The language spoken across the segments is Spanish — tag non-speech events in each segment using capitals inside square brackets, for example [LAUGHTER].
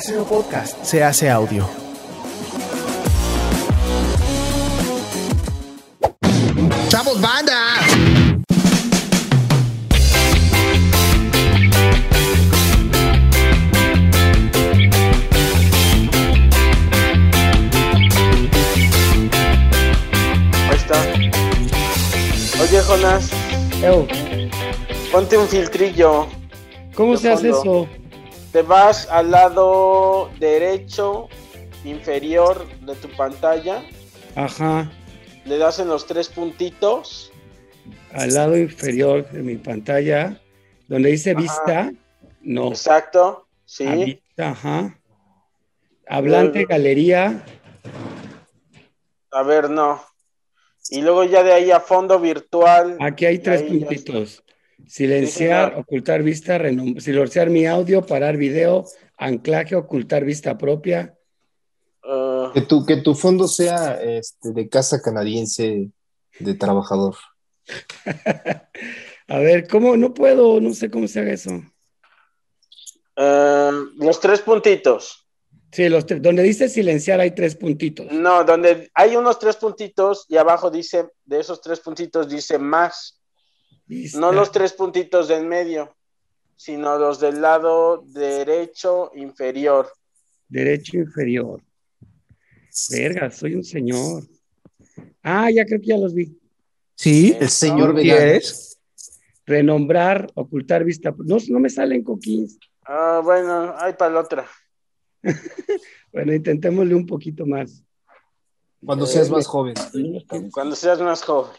Casero Podcast se hace audio. ¡Chavos, banda! Ahí está. Oye, Jonas, Ew, ponte un filtrillo. ¿Cómo De se hace fondo. eso? Te vas al lado derecho inferior de tu pantalla, Ajá, le das en los tres puntitos. al lado inferior de mi pantalla, donde dice Ajá. vista, no, Exacto, sí. a vista, ajá. Hablante, Luego- galería, A ver, no. Y luego ya de ahí a fondo virtual. aquí hay tres puntitos. Silenciar, ocultar vista, renom- silenciar mi audio, parar video, anclaje, ocultar vista propia. eh, Que tu, que tu fondo sea este, de casa canadiense de trabajador. [LAUGHS] A ver, ¿cómo? No puedo, no sé cómo se haga eso. eh, los tres puntitos. Sí, los tre- donde dice silenciar hay tres puntitos. No, donde hay unos tres puntitos y abajo dice, de esos tres puntitos dice más. Vista. No los tres puntitos del medio, sino los del lado derecho inferior. Derecho inferior. Verga, soy un señor. Ah, ya creo que ya los vi. Sí, El señor No, vegano. ¿quieres? Renombrar, ocultar vista. No, no me salen coquins. Ah, bueno, hay para la otra. [LAUGHS] Bueno, intentémosle un poquito más. Cuando seas más joven. Cuando seas más joven.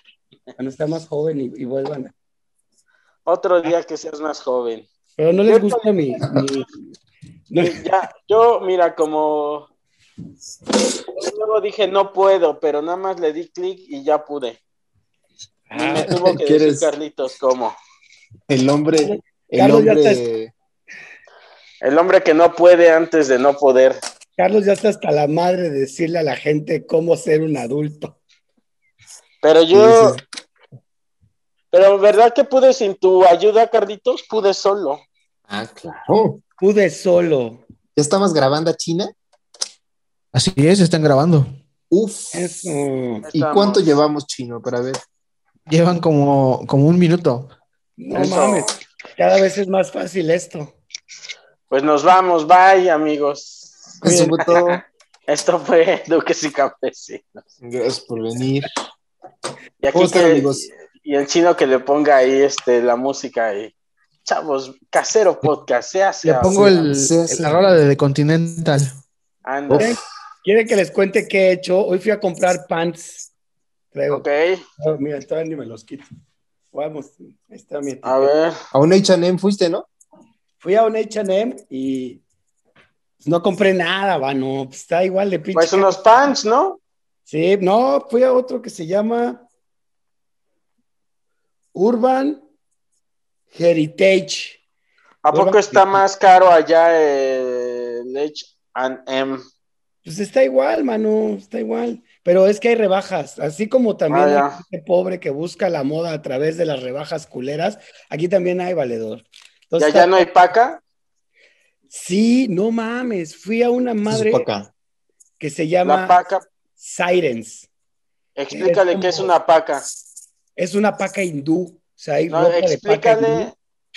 Cuando está más joven y, y vuelvan. Otro día que seas más joven. Pero no les Yo gusta mi. mi- [LAUGHS] no- ya, yo, mira, como luego dije no puedo, pero nada más le di clic y ya pude. Y me Ah, tuvo que ¿quieres? decir Carlitos cómo. El hombre, el Carlos, ya hombre, El hombre que no puede antes de no poder. Carlos ya está hasta la madre de decirle a la gente cómo ser un adulto. Pero yo, Sí, pero ¿verdad que pude sin tu ayuda, Carlitos? Pude solo. ah, claro. Pude solo. ¿Ya estabas grabando a China? Así es, están grabando. Uf. Eso. ¿Y Estamos- cuánto llevamos, Chino? Para ver. Llevan como, como un minuto. No Eso. mames. Cada vez es más fácil esto. Pues nos vamos, bye amigos. Eso fue todo. [LAUGHS] Esto fue Duques y Campesinos. Gracias por venir. Y aquí ¿Cómo están, que- amigos? Y el chino que le ponga ahí este la música ahí. Chavos, casero podcast, se hace. Le pongo el, la rola de The Continental. Anda. ¿Quieren, quieren que les cuente qué he hecho? Hoy fui a comprar pants. Traigo. Ok, Oh, mira, todavía ni me los quito. Vamos, ahí está mi etiqueta. a ver. A un H&M fuiste, ¿no? Fui a un H&M y no compré nada, va, no, pues está igual de pinche. Pues unos pants, ¿no? Sí, no, fui a otro que se llama Urban Heritage. ¿A Urban poco está Heritage. más caro allá el H&M? Pues está igual, mano, está igual. Pero es que hay rebajas, así como también Ah, hay gente pobre que busca la moda a través de las rebajas culeras, aquí también hay valedor. ¿Ya Entonces, ya no hay paca? Sí, no mames, fui a una madre que se La llama paca, Sirens. explícale Es qué es una paca. Es una paca hindú. O sea, hay No, ropa de paca explícale hindú.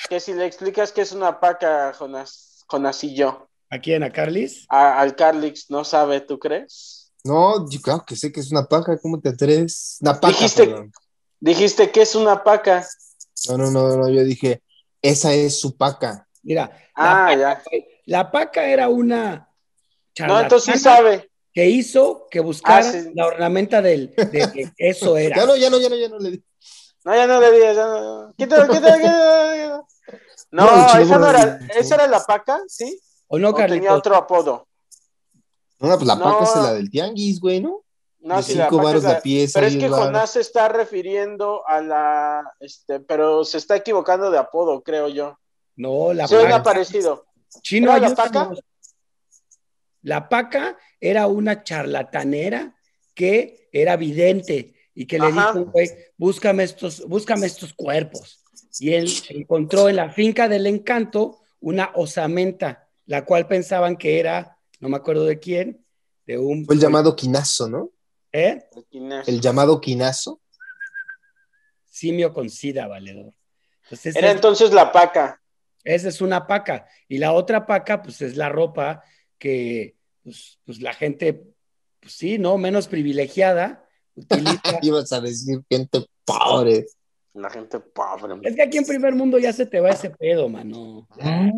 que si le explicas qué es una paca, Jonas, Jonasillo, Aquí en Acarlis. a- al Carlix no sabe, ¿tú crees? No, yo claro que sé que es una paja. ¿Cómo te atreves? Una paja, Dijiste- perdón. Dijiste que es una paca. No, no, no, no. Yo dije, esa es su paca. Mira, Ah, la, ya. la paca era una No, entonces sí sabe. que hizo que buscara Ah, sí. la ornamenta del, de que eso [LAUGHS] era. Ya no, ya no, ya no, ya no le di. No, ya no le digas, ya no. [LAUGHS] Quítalo, quítalo, quítalo. No, esa no era, esa era la paca, ¿sí? ¿O no, o tenía Carlitos? otro apodo. No, pues la No. paca es la del tianguis, güey, ¿no? No, De sí, la cinco paca varos es la- la pieza, Pero es que. Jonás se está refiriendo a la, este, pero se está equivocando de apodo, creo yo. No, la Suena paca. parecido. Chino, ¿Era la paca? La paca era una charlatanera que era vidente y que le Ajá. dijo, güey, búscame estos, búscame estos cuerpos. Y él encontró en la finca del encanto una osamenta la cual pensaban que era, no me acuerdo de quién, de un... Fue el llamado quinazo, ¿no? ¿Eh? El quinazo. El llamado quinazo. Simio con sida, valedor. Entonces, Era es- entonces la paca. esa es una paca. Y la otra paca, pues es la ropa que, pues, pues la gente, pues sí, ¿no? Menos privilegiada. [LAUGHS] Ibas a decir gente pobre. La gente pobre. es que aquí en primer mundo ya se te va ese pedo, mano. Ya.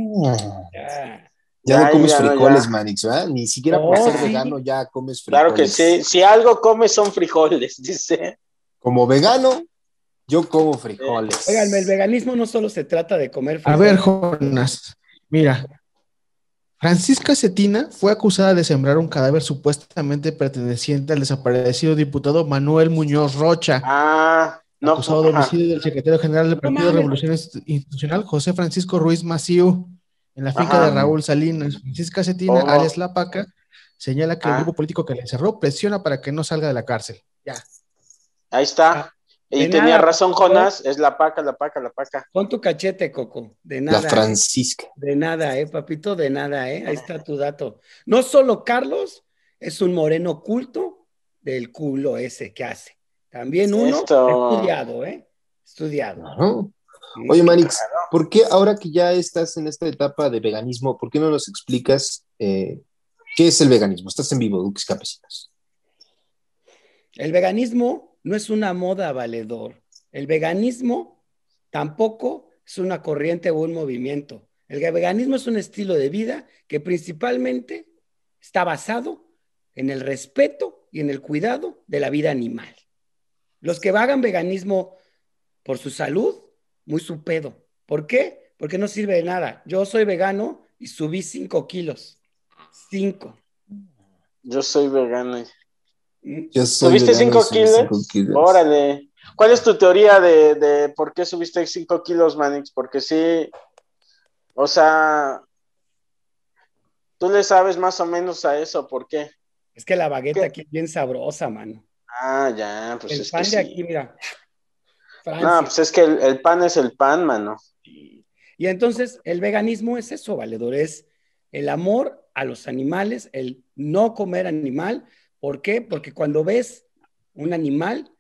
Ya, Ya, no comes ya, frijoles, ya. Manix, ¿verdad? Ni siquiera por No, ser sí. vegano ya comes frijoles. Claro que sí. Si algo come son frijoles, [LAUGHS] dice. Como vegano, yo como frijoles. Óiganme, el veganismo no solo se trata de comer A ver, frijoles. Jonas, mira. Francisca Cetina fue acusada de sembrar un cadáver supuestamente perteneciente al desaparecido diputado Manuel Muñoz Rocha, Ah, no. acusado de homicidio del secretario general del Partido mames. Revolución Inst- Institucional, José Francisco Ruiz Maciú, en la finca Ajá. de Raúl Salinas. Francisca Cetina, Oh. alias La Paca, señala que el Ah. grupo político que le encerró presiona para que no salga de la cárcel. Ya. Ahí está. Y de tenía nada, razón. Jonás, es la paca, la paca, la paca. Pon tu cachete, Coco. De La nada. Francisca. De nada, eh, papito, de nada, eh. Ahí está tu dato. No solo Carlos es un moreno culto del culo ese que hace. También uno Esto. estudiado, eh. Estudiado. Sí. Oye, Manix, ¿por qué ahora que ya estás en esta etapa de veganismo, por qué no nos explicas eh, qué es el veganismo? Estás en vivo, Duques Campesinos. El veganismo no es una moda valedor. El veganismo tampoco es una corriente o un movimiento. El veganismo es un estilo de vida que principalmente está basado en el respeto y en el cuidado de la vida animal. Los que hagan veganismo por su salud, muy su pedo. ¿Por qué? Porque no sirve de nada. Yo soy vegano y subí 5 kilos. 5. Yo soy vegano. Yo soy ¿Subiste vegano y 5 subí kilos? cinco kilos. Órale. ¿Cuál es tu teoría de, de por qué subiste 5 kilos, Manix? Porque sí, o sea, tú le sabes más o menos a eso, ¿por qué? Es que la bagueta ¿Qué? aquí es bien sabrosa, mano. Ah, ya, pues el es pan que de sí. aquí, mira. Francia. No, pues es que el, el pan es el pan, mano. Y entonces el veganismo es eso, valedor, es el amor a los animales, el no comer animal. ¿Por qué? Porque cuando ves un animal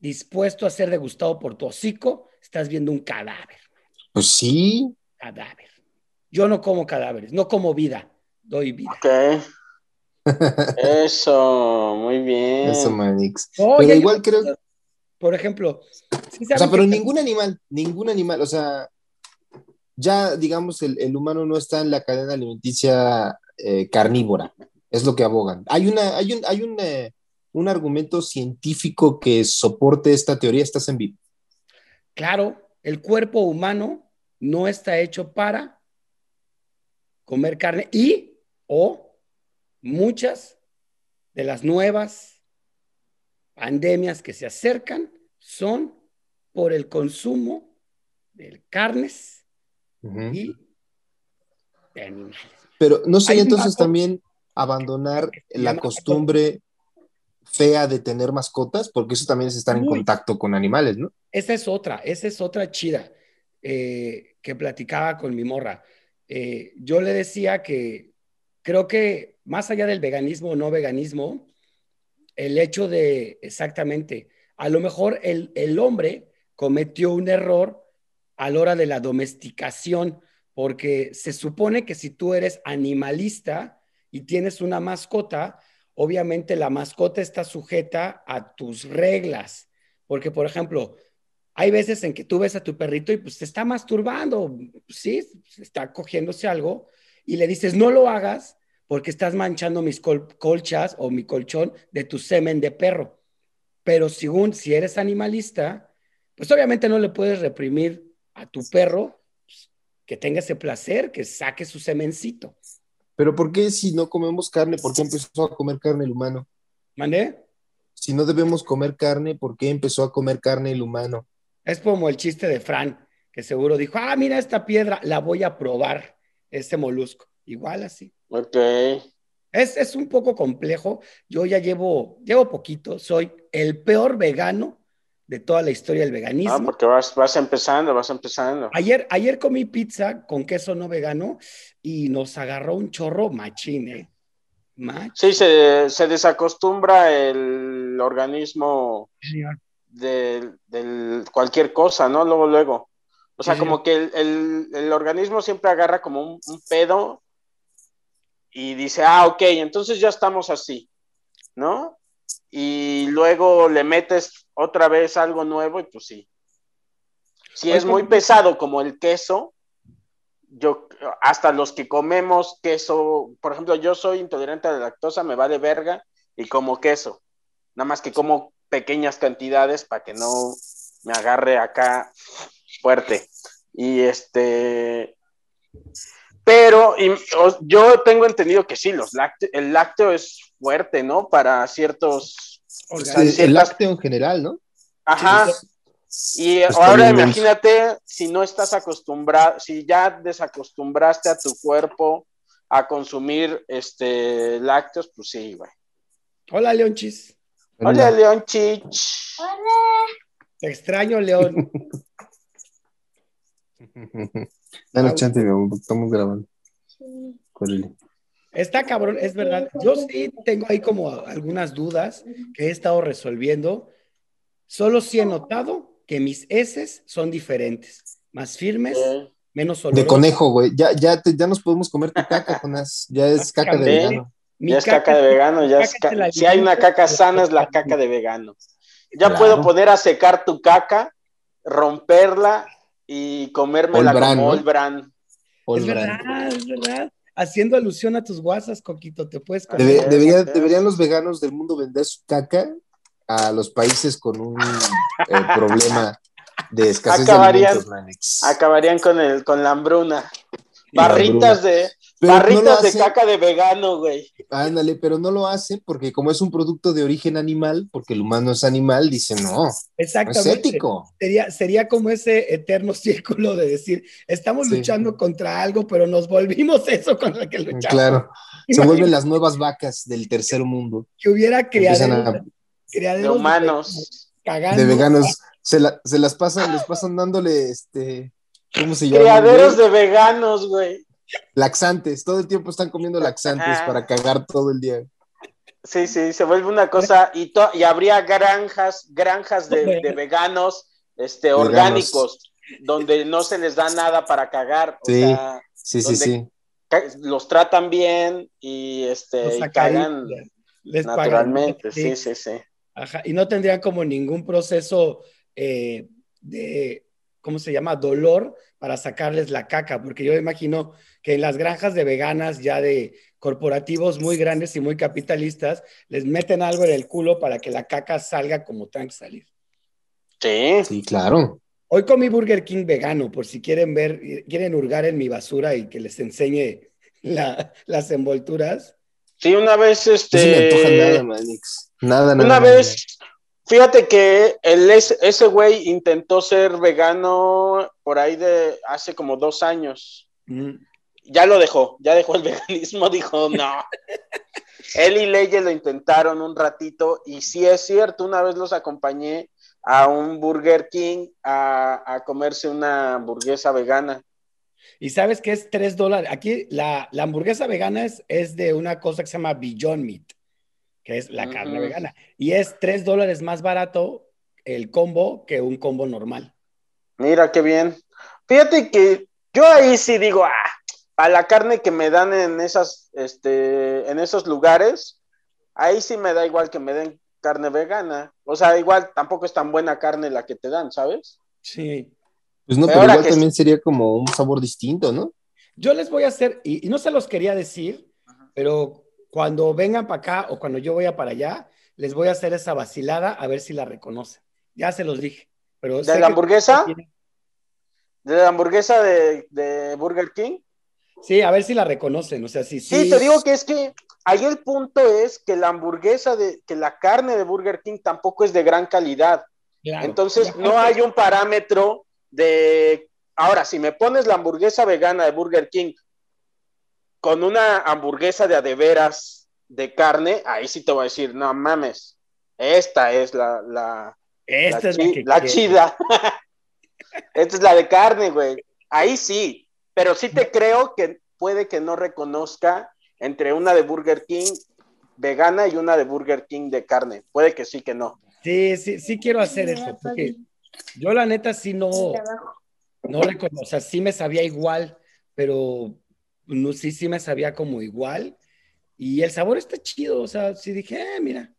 dispuesto a ser degustado por tu hocico, estás viendo un cadáver, Pues sí. cadáver. Yo no como cadáveres, no como vida, doy vida. Ok. [LAUGHS] Eso, muy bien. Eso, Manix. No, Pero ya igual yo- creo, Por ejemplo, ¿sí o sea, pero que- ningún animal, ningún animal, o sea, ya digamos el, el humano no está en la cadena alimenticia eh, carnívora, es lo que abogan. Hay una, hay un, hay un, eh, un argumento científico que soporte esta teoría, estás en vivo. Claro, el cuerpo humano no está hecho para comer carne y o muchas de las nuevas pandemias que se acercan son por el consumo de carnes y de animales. Pero no un entonces dato también abandonar la costumbre fea de tener mascotas, porque eso también es estar en Uy. contacto con animales, ¿no? Esa es otra, esa es otra chida eh, que platicaba con mi morra. Eh, yo le decía que creo que más allá del veganismo o no veganismo, el hecho de exactamente, a lo mejor el, el hombre cometió un error a la hora de la domesticación, porque se supone que si tú eres animalista y tienes una mascota, obviamente la mascota está sujeta a tus reglas. Porque, por ejemplo, hay veces en que tú ves a tu perrito y pues te está masturbando, sí, está cogiéndose algo y le dices, no lo hagas porque estás manchando mis col colchas o mi colchón de tu semen de perro. Pero según si eres animalista, pues obviamente no le puedes reprimir a tu perro pues, que tenga ese placer, que saque su semencito. Pero ¿por qué si no comemos carne, por qué empezó a comer carne el humano? ¿Mandé? Si no debemos comer carne, ¿por qué empezó a comer carne el humano? Es como el chiste de Fran, que seguro dijo, ah, mira esta piedra, la voy a probar, este molusco. Igual así. Ok. Es, es un poco complejo. Yo ya llevo, llevo poquito, soy el peor vegano de toda la historia del veganismo. Ah, porque vas, vas empezando, vas empezando. Ayer, ayer comí pizza con queso no vegano y nos agarró un chorro machín, ¿eh? Sí, se, se desacostumbra el organismo señor. de, del cualquier cosa, ¿no? Luego, luego. O sea, Sí, como que el, el- el organismo siempre agarra como un, un pedo y dice, ah, ok, entonces ya estamos así, ¿no? Y luego le metes otra vez algo nuevo y pues sí. Si es muy ¿cómo- pesado como el queso, yo hasta los que comemos queso, por ejemplo, yo soy intolerante a la lactosa, me vale verga y como queso. Nada más que como pequeñas cantidades para que no me agarre acá fuerte. Y este. Pero y, yo tengo entendido que sí, los lácte- el lácteo es fuerte, ¿no? Para ciertos. Pues, sea, el, lácteo en general, ¿no? Ajá. Y Está ahora bien imagínate si no estás acostumbrado, si ya desacostumbraste a tu cuerpo a consumir este lácteos, pues sí, güey. Hola, Leonchis. Hola, León Chich. Te extraño, León. [LAUGHS] Danos chance, mi amor, porque estamos grabando. Córrele. Está cabrón, es verdad. Yo sí tengo ahí como algunas dudas que he estado resolviendo. Solo sí he notado que mis heces son diferentes, más firmes, menos De olorosas. conejo, güey. Ya, ya, te- ya nos podemos comer tu caca, Jonas. Ya es caca de vegano. Mi ya es caca de vegano, ya es caca si hay una caca sana es la caca de vegano. Ya Claro. puedo poner a secar tu caca, romperla y comérmela Olbran, como ¿no? Olbran. Es verdad, es verdad. Haciendo alusión a tus guasas, Coquito, te puedes. Debe- deberían los veganos del mundo vender su caca a los países con un eh, problema de escasez Acabarían- de alimentos, Manix. Acabarían con el con la hambruna. La Barritas de Pero no lo barritas de caca de vegano, güey. Ándale, pero no lo hacen porque como es un producto de origen animal, porque el humano es animal, dicen, no, no es Exactamente. ético. Sería, sería como ese eterno [LAUGHS] círculo de decir, estamos Sí. luchando contra algo, pero nos volvimos [LAUGHS] eso con lo que luchamos. Claro, se vuelven las nuevas vacas del tercer mundo. que hubiera criaderos, De humanos. cagando. de veganos, se, la- se las pasan, les pasan dándole este, ¿cómo se llama? Criaderos de veganos, güey. Laxantes, todo el tiempo están comiendo laxantes Ajá. para cagar todo el día. Sí, sí, se vuelve una cosa y, to- y habría granjas, granjas de, de veganos este, Veganos. orgánicos, donde no se les da nada para cagar. O Sí. sea, Sí, sí, los tratan bien y, este, y cagan les pagan. naturalmente. Sí. Sí, sí, sí. Ajá, y no tendrían como ningún proceso eh, de, ¿cómo se llama? Dolor para sacarles la caca, porque yo imagino que en las granjas de veganas ya de corporativos muy grandes y muy capitalistas, les meten algo en el culo para que la caca salga como tenga que salir. Sí. Sí, claro. Hoy comí Burger King vegano, por si quieren ver, quieren hurgar en mi basura y que les enseñe la- las envolturas. Sí, una vez, No este. se me antoja nada, Manix. Nada, nada. Una nada. vez, fíjate que el, ese güey intentó ser vegano por ahí de hace como dos años. Mm. Ya lo dejó, ya dejó el [LAUGHS] veganismo, dijo no. [LAUGHS] Él y Leye lo intentaron un ratito y sí es cierto, una vez los acompañé a un Burger King a, a comerse una hamburguesa vegana. Y sabes que es 3 dólares. Aquí la, la hamburguesa vegana es, es de una cosa que se llama Beyond Meat, que es la carne vegana. Y es 3 dólares más barato el combo que un combo normal. Mira qué bien. Fíjate que yo ahí sí digo, ah, a la carne que me dan en esas, este, en esos lugares, ahí sí me da igual que me den carne vegana. O sea, igual tampoco es tan buena carne la que te dan, ¿sabes? Sí. Pues no, Pero igual que- también sería como un sabor distinto, ¿no? Yo les voy a hacer, y, y no se los quería decir, pero cuando vengan para acá o cuando yo vaya para allá, les voy a hacer esa vacilada a ver si la reconocen. Ya se los dije. Pero ¿De la hamburguesa? ¿De la hamburguesa de, de Burger King? Sí, a ver si la reconocen. O sea, si sí. Sí, te digo que es que ahí el punto es que la hamburguesa de, que la carne de Burger King tampoco es de gran calidad. claro. Entonces, no hay un parámetro de. Ahora, si me pones la hamburguesa vegana de Burger King con una hamburguesa de a de veras de carne, ahí sí te voy a decir, no mames, esta es la, la, Esta la, es la, chi- chida. [LAUGHS] Esta es la de carne, güey. Ahí sí, pero sí te creo que puede que no reconozca entre una de Burger King vegana y una de Burger King de carne. Puede que sí que no. Sí, sí, sí quiero hacer eso, porque yo la neta sí no, no reconozco, o sea, sí me sabía igual, pero no, sí, sí me sabía como igual. Y el sabor está chido, o sea, sí dije, eh, mira.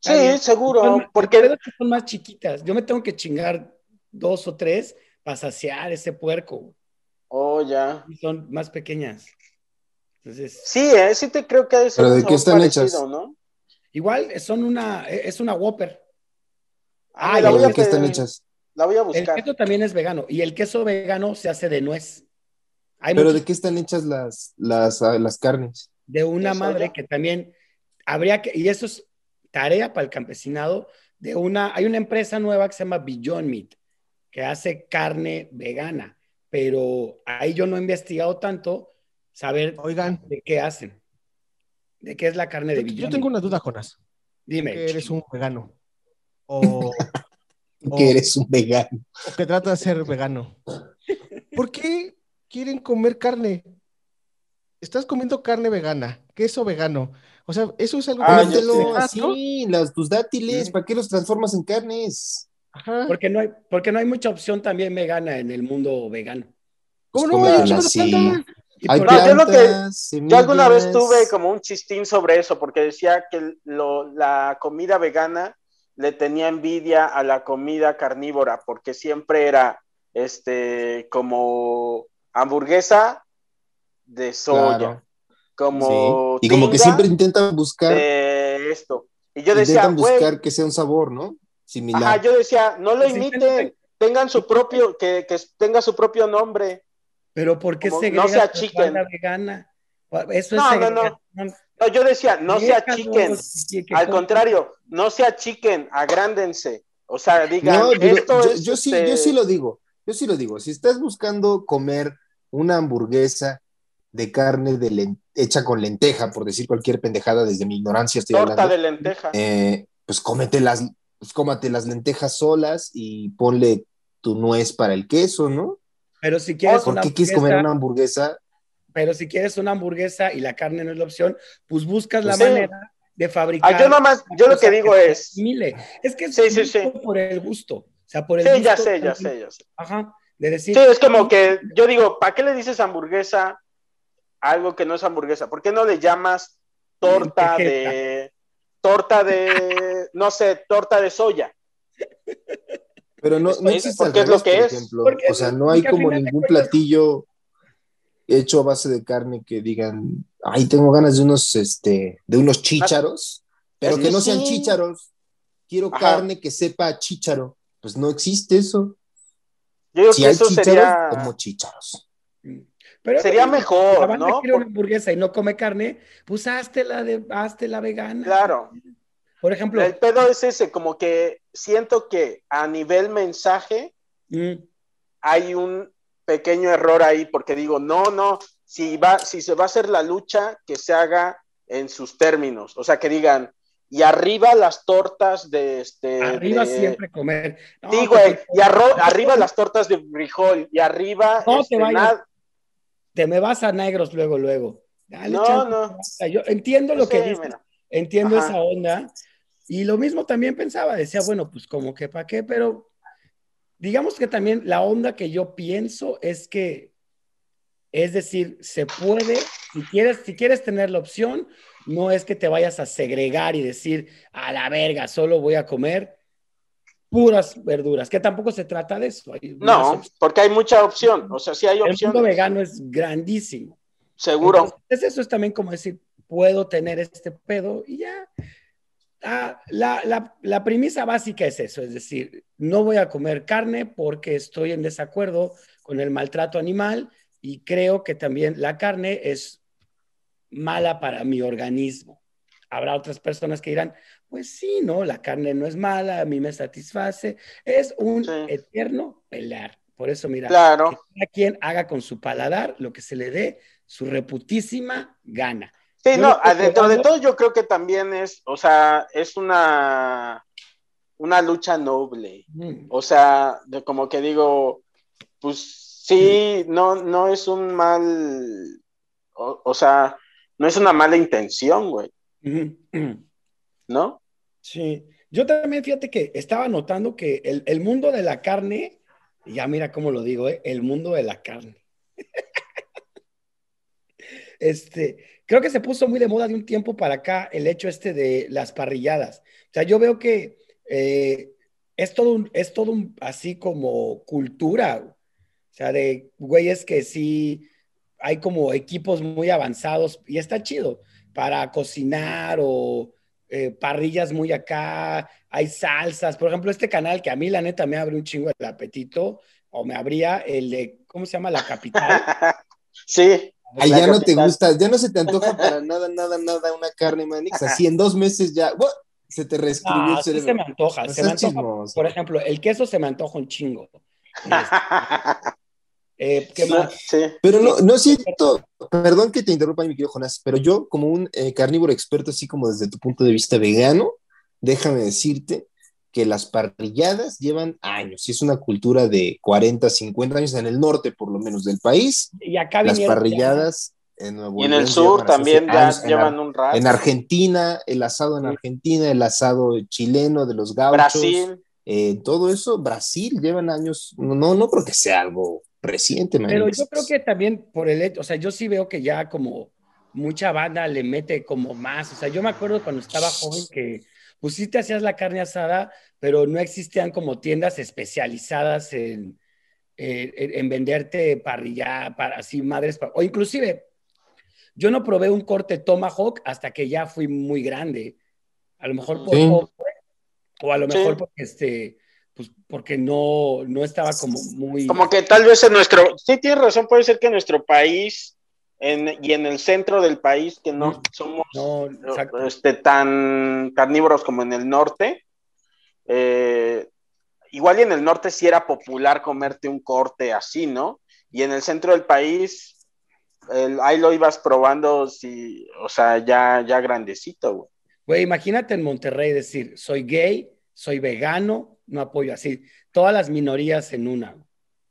Sí, seguro, Son- el porque son más chiquitas. Yo me tengo que chingar dos o tres para saciar ese puerco. oh ya. Y son más pequeñas. Entonces, Sí, eh, sí te creo que ha de ser ¿Pero de qué están parecido, hechas? ¿no? igual son una, es una Whopper. Ah, Ah, la y voy ¿Pero a de qué están hechas? La voy a El buscar. queso también es vegano y el queso vegano se hace de nuez. Hay ¿Pero muchos- de qué están hechas las, las, ah, las carnes? de una ¿De madre soya? que también habría que, y eso es tarea para el campesinado, de una, hay una empresa nueva que se llama Beyond Meat, que hace carne vegana, pero ahí yo no he investigado tanto saber Oigan, de qué hacen, de qué es la carne de yo, Beyond yo tengo Meat. una duda, Jonas. Dime, Que eres un vegano. [LAUGHS] O. Que eres un vegano. o que trata de ser vegano. ¿Por qué quieren comer carne? Estás comiendo carne vegana, queso vegano. O sea, eso es algo Ah, que yo te Cómetelo dejas, ¿no? así, las, tus dátiles, ¿para qué los transformas en carnes? Ajá. porque no hay, porque no hay mucha opción también vegana en el mundo vegano. ¿Cómo Pues no? Hay así. plantas. Hay No, yo lo que- plantas, Yo alguna vez tuve como un chistín sobre eso, porque decía que lo- la comida vegana le tenía envidia a la comida carnívora, porque siempre era este como hamburguesa de soya, Claro, como sí. Y como que siempre intentan buscar, de esto. Y yo decía, intentan güey, buscar que sea un sabor, ¿no? Similar. ajá, yo decía, no lo imiten, tengan su propio, que, que tenga su propio nombre. pero ¿por qué Como se no se achiquen. vegana? Eso No, es no, no. No, yo decía, no se achiquen. que- que Al contrario, no se achiquen, agrándense. O sea, digan, No, esto yo, es. yo sí, este, yo sí lo digo. Yo sí lo digo. Si estás buscando comer una hamburguesa de carne de len- hecha con lenteja, por decir cualquier pendejada desde mi ignorancia estoy Torta hablando, de lenteja. eh, pues cómete las, pues cómate las lentejas solas y ponle tu nuez para el queso, ¿no? Pero si quieres ¿Por una qué quieres comer una hamburguesa? pero si quieres una hamburguesa y la carne no es la opción, pues buscas la Sí. manera de fabricar. Ah, yo nomás, yo lo que digo es. asimile. Es que es Sí, sí, por el gusto. O sea, por el Sí, gusto ya sé, ya sé, ya sé. Ajá. De decir, Sí, es como que yo digo, ¿para qué le dices hamburguesa a algo que no es hamburguesa? ¿Por qué no le llamas torta de. Torta de. No sé, torta de soya? Pero no, no Es- existe porque es lo que por es. ejemplo. Porque- o sea, no hay como ningún platillo hecho a base de carne que digan, ay, tengo ganas de unos, este, de unos chícharos, pero Es que que no sean sí. chícharos. Quiero Ajá. carne que sepa a chícharo. Pues no existe eso. Yo digo Si que hay eso sería. como chícharos. pero sería si mejor, la banda ¿no? quiere una hamburguesa y no come carne, pues hazte la de, hazte la vegana. Claro. Por ejemplo, El pedo es ese, como que siento que a nivel mensaje mm, hay un pequeño error ahí, porque digo, no, no, si va, si se va a hacer la lucha, que se haga en sus términos. O sea, que digan, y arriba las tortas de este. arriba de- siempre comer. No, Sí, pues, güey, y arro- arriba las tortas de frijol, y arriba. No te este, vayas. nada- te me vas a negros luego, luego. Dale No, chance, no. Yo entiendo lo Sí, que dices, mira. entiendo Ajá. esa onda. Y lo mismo también pensaba, decía, bueno, pues como que para qué, pero digamos que también la onda que yo pienso es que, es decir, se puede, si quieres, si quieres tener la opción, no es que te vayas a segregar y decir, a la verga, solo voy a comer puras verduras, que tampoco se trata de eso. No, porque hay mucha opción. O sea, sí hay el mundo vegano es grandísimo. Seguro. Entonces, eso es también como decir, puedo tener este pedo y ya. Ah, la, la, la premisa básica es eso, es decir, no voy a comer carne porque estoy en desacuerdo con el maltrato animal y creo que también la carne es mala para mi organismo. Habrá otras personas que dirán, pues sí, no, la carne no es mala, a mí me satisface. Es un Sí. eterno pelear. Por eso, mira, Claro. que cada quien haga con su paladar lo que se le dé su reputísima gana. Sí, no, dentro de todo yo creo que también es, o sea, es una, una lucha noble. Mm. O sea, de como que digo, pues sí, no, no es un mal, o, o sea, no es una mala intención, güey. ¿no? Sí, yo también fíjate que estaba notando que el, el mundo de la carne, ya mira cómo lo digo, ¿eh? el mundo de la carne. [LAUGHS] Este, creo que se puso muy de moda de un tiempo para acá el hecho este de las parrilladas. O sea, yo veo que eh, es todo un, es todo un, así como cultura. O sea, de güeyes que sí hay como equipos muy avanzados y está chido para cocinar o eh, parrillas muy acá, hay salsas. Por ejemplo, este canal que a mí la neta me abre un chingo el apetito o me abría el de, ¿cómo se llama? La capital. [LAUGHS] sí. Ay, ya no te gusta, ya no se te antoja para [LAUGHS] nada, nada, nada una carne, Manix. Así en dos meses ya, ¡buah! se te reescribió Ah, el sí cerebro. se me antoja, No se me seas antoja. chismoso. Por ejemplo, el queso se me antoja un chingo. [LAUGHS] Eh, ¿Qué más? sí. Pero no, no siento, perdón que te interrumpa, mi querido Jonás, pero yo como un eh, carnívoro experto, así como desde tu punto de vista vegano, déjame decirte que las parrilladas llevan años, y es una cultura de 40, 50 años en el norte, por lo menos del país. Y acá Las parrilladas en Nuevo Y en el sur también ya años, en llevan un rato. En Argentina, el asado en. Argentina, el asado chileno de los gauchos. Brasil. eh, todo eso, Brasil llevan años, no, no, no creo que sea algo reciente, Pero Manix. yo creo que también por el hecho, o sea, yo sí veo que ya como mucha banda le mete como más. O sea, yo me acuerdo cuando estaba joven que pues sí te hacías la carne asada, pero no existían como tiendas especializadas en, en, en venderte parrilla, para así madres, pa- o inclusive yo no probé un corte tomahawk hasta que ya fui muy grande. A lo mejor por Sí. o a lo Sí. mejor porque este, pues porque no, no estaba como muy. Como que tal vez en nuestro, sí tienes razón, puede ser que en nuestro país en, y en el centro del país, que no somos No, este, tan carnívoros como en el norte, eh, igual y en el norte sí era popular comerte un corte así, ¿no? Y en el centro del país, el- ahí lo ibas probando, si, o sea, ya, ya grandecito, güey. Güey, imagínate en Monterrey decir, soy gay, soy vegano, no apoyo así, todas las minorías en una.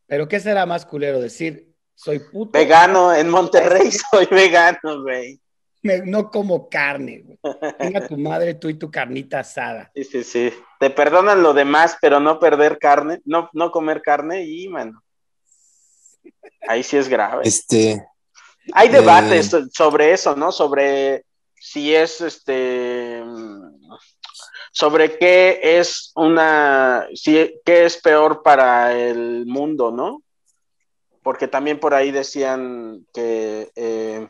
Pero ¿qué será más culero decir, soy puto? Vegano, en Monterrey [LAUGHS] soy vegano, güey. me- no como carne, güey. Venga tu madre, tú y tu carnita asada. Sí, sí, sí. Te perdonan lo demás, pero no perder carne, no, no comer carne y, mano. Ahí sí es grave. Este, Hay eh, debates sobre eso, ¿no? Sobre si es este sobre qué es una si qué es peor para el mundo, ¿no? Porque también por ahí decían que eh,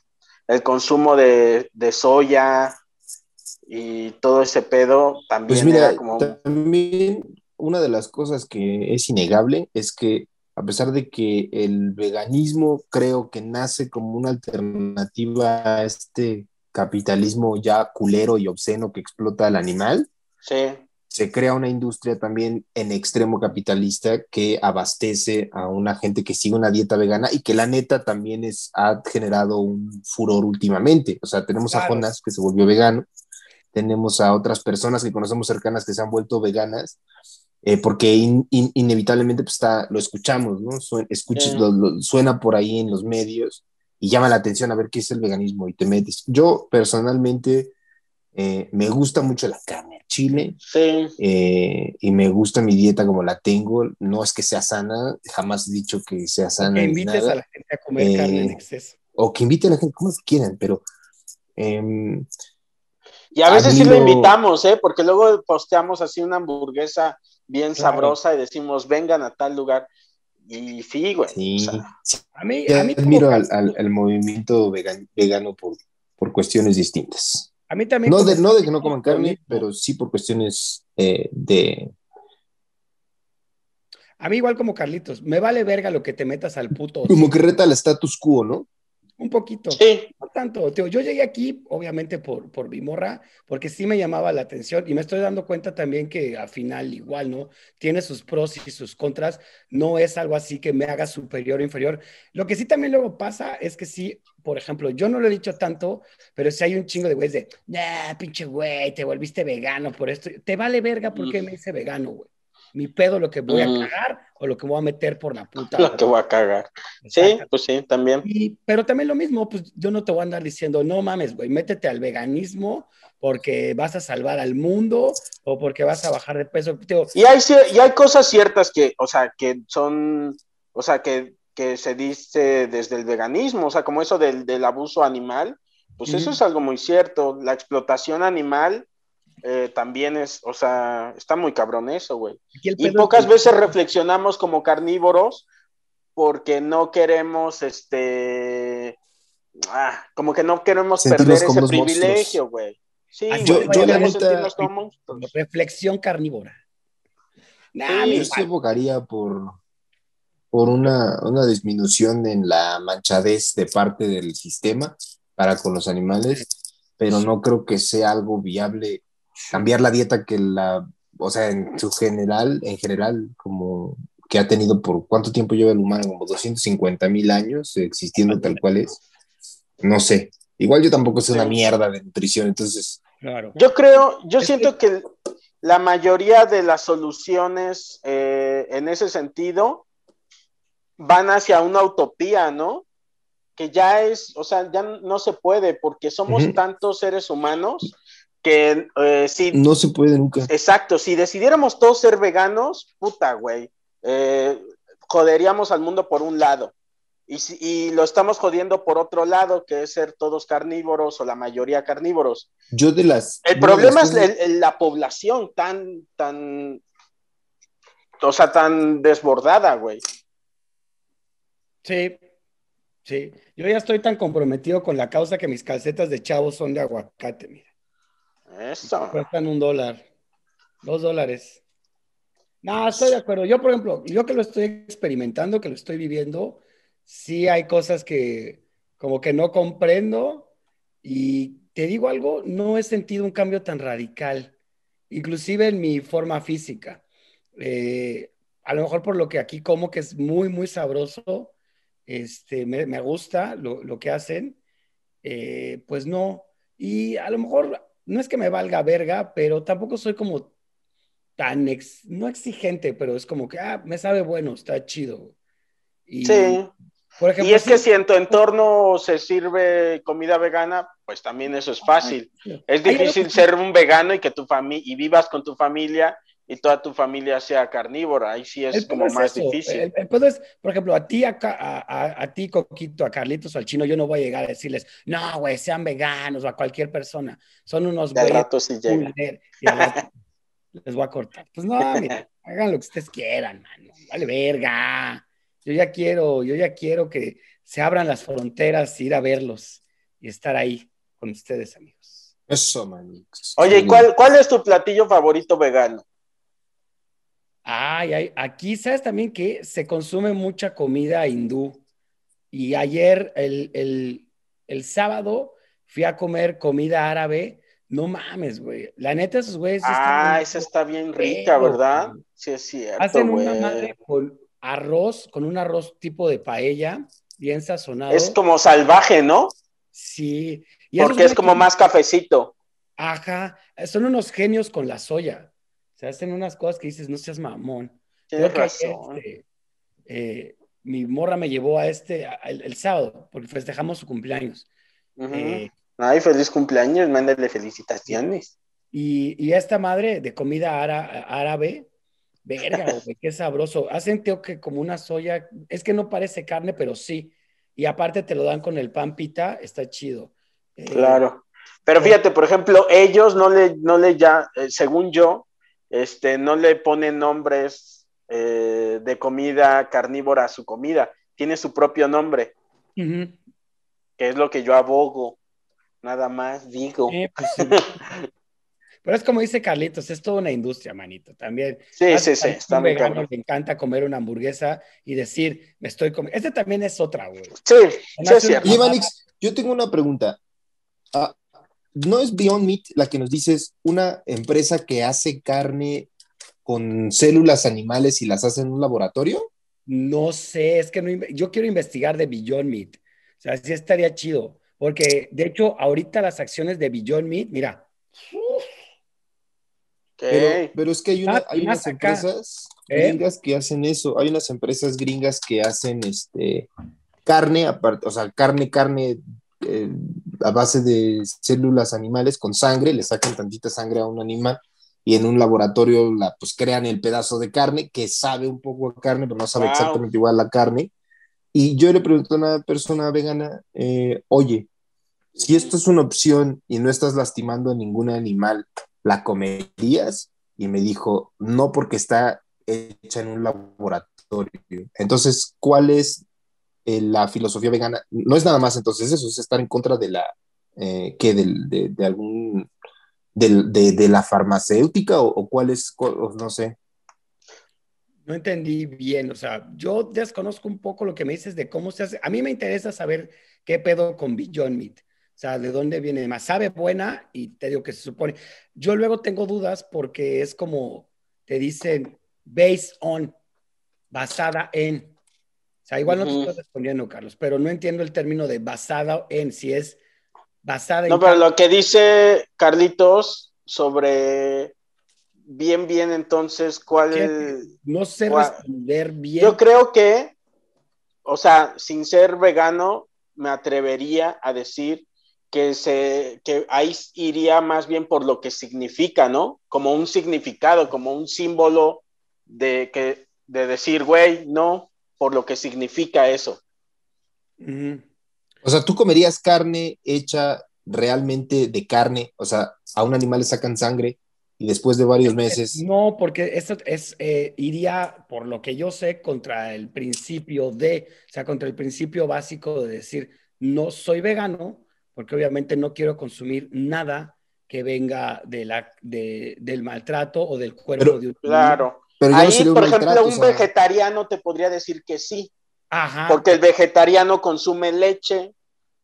el consumo de, de soya y todo ese pedo también Pues mira, era como también una de las cosas que es innegable es que a pesar de que el veganismo creo que nace como una alternativa a este capitalismo ya culero y obsceno que explota al animal, sí, se crea una industria también en extremo capitalista que abastece a una gente que sigue una dieta vegana y que la neta también es, ha generado un furor últimamente. O sea, tenemos a. Jonas que se volvió vegano, tenemos a otras personas que conocemos cercanas que se han vuelto veganas, eh, porque in- in- inevitablemente pues, está, lo escuchamos, ¿no? Suen- escuchas- Sí. lo- lo- suena por ahí en los medios y llama la atención a ver qué es el veganismo y te metes. Yo personalmente eh, me gusta mucho la carne, el chile, sí. eh, y me gusta mi dieta como la tengo. No es que sea sana, jamás he dicho que sea sana. Que ni invites nada. a la gente a comer Eh, carne en exceso. O que invite a la gente como quieran, pero em, Y a veces sí lo invitamos, ¿eh? Porque luego posteamos así una hamburguesa bien Claro. sabrosa y decimos, vengan a tal lugar. Y sí, güey. sí, o sea, sí, A mí, a mí, admiro al, al- al movimiento vegan- vegano por, por cuestiones distintas. A mí también. No de, no de que no coman carne, pero sí por cuestiones eh, de... A mí igual como Carlitos, me vale verga lo que te metas al puto. Como que reta el status quo, ¿no? Un poquito. sí, No tanto, tío. Yo llegué aquí, obviamente, por, por mi morra, porque sí me llamaba la atención y me estoy dando cuenta también que al final igual, ¿no? Tiene sus pros y sus contras. No es algo así que me haga superior o inferior. Lo que sí también luego pasa es que sí, por ejemplo, yo no lo he dicho tanto, pero si hay un chingo de güeyes de, nah, pinche güey, te volviste vegano por esto. Te vale verga porque me hice vegano, güey. Mi pedo lo que voy Mm. a cagar o lo que voy a meter por la puta. Lo que voy a cagar. Sí, pues sí, también. Y- pero también lo mismo, pues yo no te voy a andar diciendo, no mames, güey, métete al veganismo porque vas a salvar al mundo o porque vas a bajar de peso. Digo, Y hay, y hay cosas ciertas que, o sea, que son, o sea, que, que se dice desde el veganismo, o sea, como eso del, del abuso animal, pues eso es algo muy cierto. La explotación animal eh, también es, o sea, está muy cabrón eso, güey. Y pocas que- veces reflexionamos como carnívoros porque no queremos, este, ah, como que no queremos Sentirnos perder ese privilegio, güey. Sí, Ah, yo- yo la neta- sentirnos como monstruos. reflexión carnívora. Nah, Sí, Yo sí abogaría por, por una, una disminución en la manchadez de parte del sistema para con los animales, pero no creo que sea algo viable cambiar la dieta que la, o sea, en su general, en general, como que ha tenido por cuánto tiempo lleva el humano, como 250 mil años existiendo tal cual es. No sé. Igual yo tampoco sé una mierda de nutrición, entonces Claro. Yo creo, yo siento que la mayoría de las soluciones eh, en ese sentido van hacia una utopía, ¿no? Que ya es, o sea, ya no se puede porque somos tantos seres humanos que eh, si, no se puede nunca. exacto, si decidiéramos todos ser veganos, puta, güey, eh, joderíamos al mundo por un lado. Y, si- y lo estamos jodiendo por otro lado, que es ser todos carnívoros o la mayoría carnívoros. Yo de las... El problema las es cosas- el- el- la población tan, tan, o sea, tan desbordada, güey. Sí, sí. Yo ya estoy tan comprometido con la causa que mis calcetas de chavo son de aguacate, mira. Eso. Cuestan un dólar, dos dólares. No, estoy de acuerdo. Yo, por ejemplo, yo que lo estoy experimentando, que lo estoy viviendo, sí hay cosas que como que no comprendo y te digo algo, no he sentido un cambio tan radical, inclusive en mi forma física. Eh, a lo mejor por lo que aquí como que es muy, muy sabroso, este, me, me gusta lo, lo que hacen, eh, pues no. Y a lo mejor no es que me valga verga, pero tampoco soy como tan, ex- no exigente, pero es como que, ah, me sabe bueno, está chido. Y, Sí. por ejemplo, Y es que si en tu entorno se sirve comida vegana, pues también eso es fácil. Es difícil ser un vegano y que tu familia y vivas con tu familia y toda tu familia sea carnívora. Ahí sí es El como es más eso, difícil. El, el pedo es, por ejemplo, a ti, acá, a, a, a ti, Coquito, a Carlitos, al chino, yo no voy a llegar a decirles, no, güey, sean veganos o a cualquier persona. Son unos De rato sí llega. y al rato les voy a cortar. Pues no, [LAUGHS] mira, hagan lo que ustedes quieran, mano. Vale, verga. Yo ya quiero, yo ya quiero que se abran las fronteras, ir a verlos y estar ahí con ustedes, amigos. Eso, manix. Oye, ¿y cuál, cuál es tu platillo favorito vegano? Ay, ay, aquí sabes también que se consume mucha comida hindú. Y ayer, el, el, el sábado, fui a comer comida árabe. No mames, güey. La neta, esos güeyes. Ah, bien esa está bien rica, ¿verdad? güey. Sí, es cierto, Hacen güey. una madre con arroz, con un arroz tipo de paella, bien sazonado. Es como salvaje, ¿no? Sí. Y Porque es como más cafecito. Ajá. Son unos genios con la soya. Se hacen unas cosas que dices, no seas mamón. Tienes Creo que ayer, razón. este, eh, mi morra me llevó a este a- el, el sábado, porque festejamos su cumpleaños. Eh, Ay, feliz cumpleaños, mándale felicitaciones. y, y esta madre de comida ára- árabe, verga, [LAUGHS] güey, qué sabroso. Hacen creo que como una soya, es que no parece carne, pero sí. Y aparte te lo dan con el pan pita, está chido. Eh, Claro. Pero fíjate, por ejemplo, ellos no le, no le ya, según yo, este, no le ponen nombres eh, de comida carnívora a su comida. Tiene su propio nombre, que es lo que yo abogo. Nada más digo. Eh, pues sí. [LAUGHS] Pero es como dice Carlitos, es toda una industria, manito, también. Sí, sí, sí, está muy vegano le encanta comer una hamburguesa y decir, me estoy comiendo. Este también es otra, güey. Sí, sí es cierto. Oye, Manix, yo tengo una pregunta. Ah, ¿No es Beyond Meat la que nos dices una empresa que hace carne con células animales y las hace en un laboratorio? No sé, es que no yo quiero investigar de Beyond Meat. O sea, sí estaría chido. Porque, de hecho, ahorita las acciones de Beyond Meat, mira. Pero, pero, es que hay, una, Ah, hay unas acá. empresas ¿Eh? gringas que hacen eso. Hay unas empresas gringas que hacen este carne, aparte, o sea, carne, carne eh, a base de células animales con sangre, le sacan tantita sangre a un animal y en un laboratorio la, pues crean el pedazo de carne que sabe un poco a carne, pero no sabe Wow. exactamente igual a la carne. Y yo le pregunté a una persona vegana, eh, oye, si esto es una opción y no estás lastimando a ningún animal, ¿la comerías? Y me dijo, no porque está hecha en un laboratorio. Entonces, ¿cuál es eh, la filosofía vegana? No es nada más entonces eso, es estar en contra de la, eh, ¿qué? Del- de, algún, de, de la farmacéutica o, o cuál es, no sé. No entendí bien, o sea, yo desconozco un poco lo que me dices de cómo se hace. A mí me interesa saber qué pedo con Beyond Meat, o sea, de dónde viene más. Sabe buena y te digo que se supone. Yo luego tengo dudas porque es como te dicen based on, basada en. Sea, igual no te estoy respondiendo, Carlos, pero no entiendo el término de basada en, si es basada en. No, pero lo que dice Carlitos sobre bien, bien, entonces, ¿cuál ¿Qué? No sé responder bien. Yo creo que, o sea, sin ser vegano, me atrevería a decir que se que ahí iría más bien por lo que significa, ¿no? Como un significado, como un símbolo de que de decir, güey, no, por lo que significa eso. O sea, ¿tú comerías carne hecha realmente de carne? O sea, a un animal le sacan sangre y después de varios meses... No, porque eso es, eh, iría, por lo que yo sé, contra el principio de, o sea, contra el principio básico de decir, no soy vegano, porque obviamente no quiero consumir nada que venga de la, de- del maltrato o del cuerpo Pero- de un Claro. Pero no Ahí, sería un por ejemplo, maltrato, un vegetariano te podría decir que sí, Ajá. porque el vegetariano consume leche,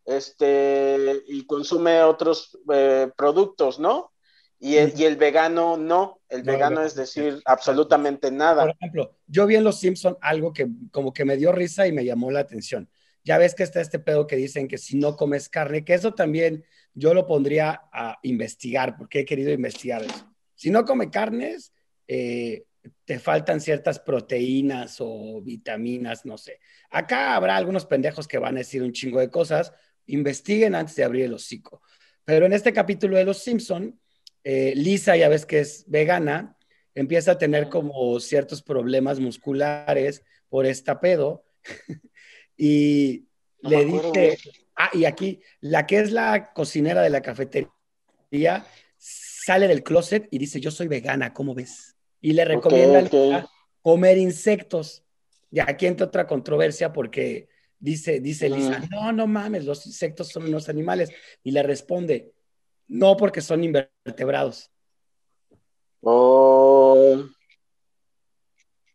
este, y consume otros eh, productos, ¿no? Y el, Ujú. y el vegano no, el No, vegano es no. decir absolutamente Por nada. ejemplo, yo vi en Los Simpson algo que como que me dio risa y me llamó la atención. Ya ves que está este pedo que dicen que si no comes carne, que eso también yo lo pondría a investigar, porque he querido investigar eso. Si no come carnes, eh, te faltan ciertas proteínas o vitaminas, no sé. Acá habrá algunos pendejos que van a decir un chingo de cosas. Investiguen antes de abrir el hocico. Pero en este capítulo de Los Simpson, eh, Lisa, ya ves que es vegana, empieza a tener como ciertos problemas musculares por esta pedo. [LAUGHS] y No le dice, ah, y aquí, la que es la cocinera de la cafetería sale del closet y dice, yo soy vegana, ¿cómo ves? Y le recomienda a ok. Lisa comer insectos. Y aquí entra otra controversia porque dice, dice Lisa, no, no mames, los insectos son unos animales. Y le responde, no porque son invertebrados. Oh,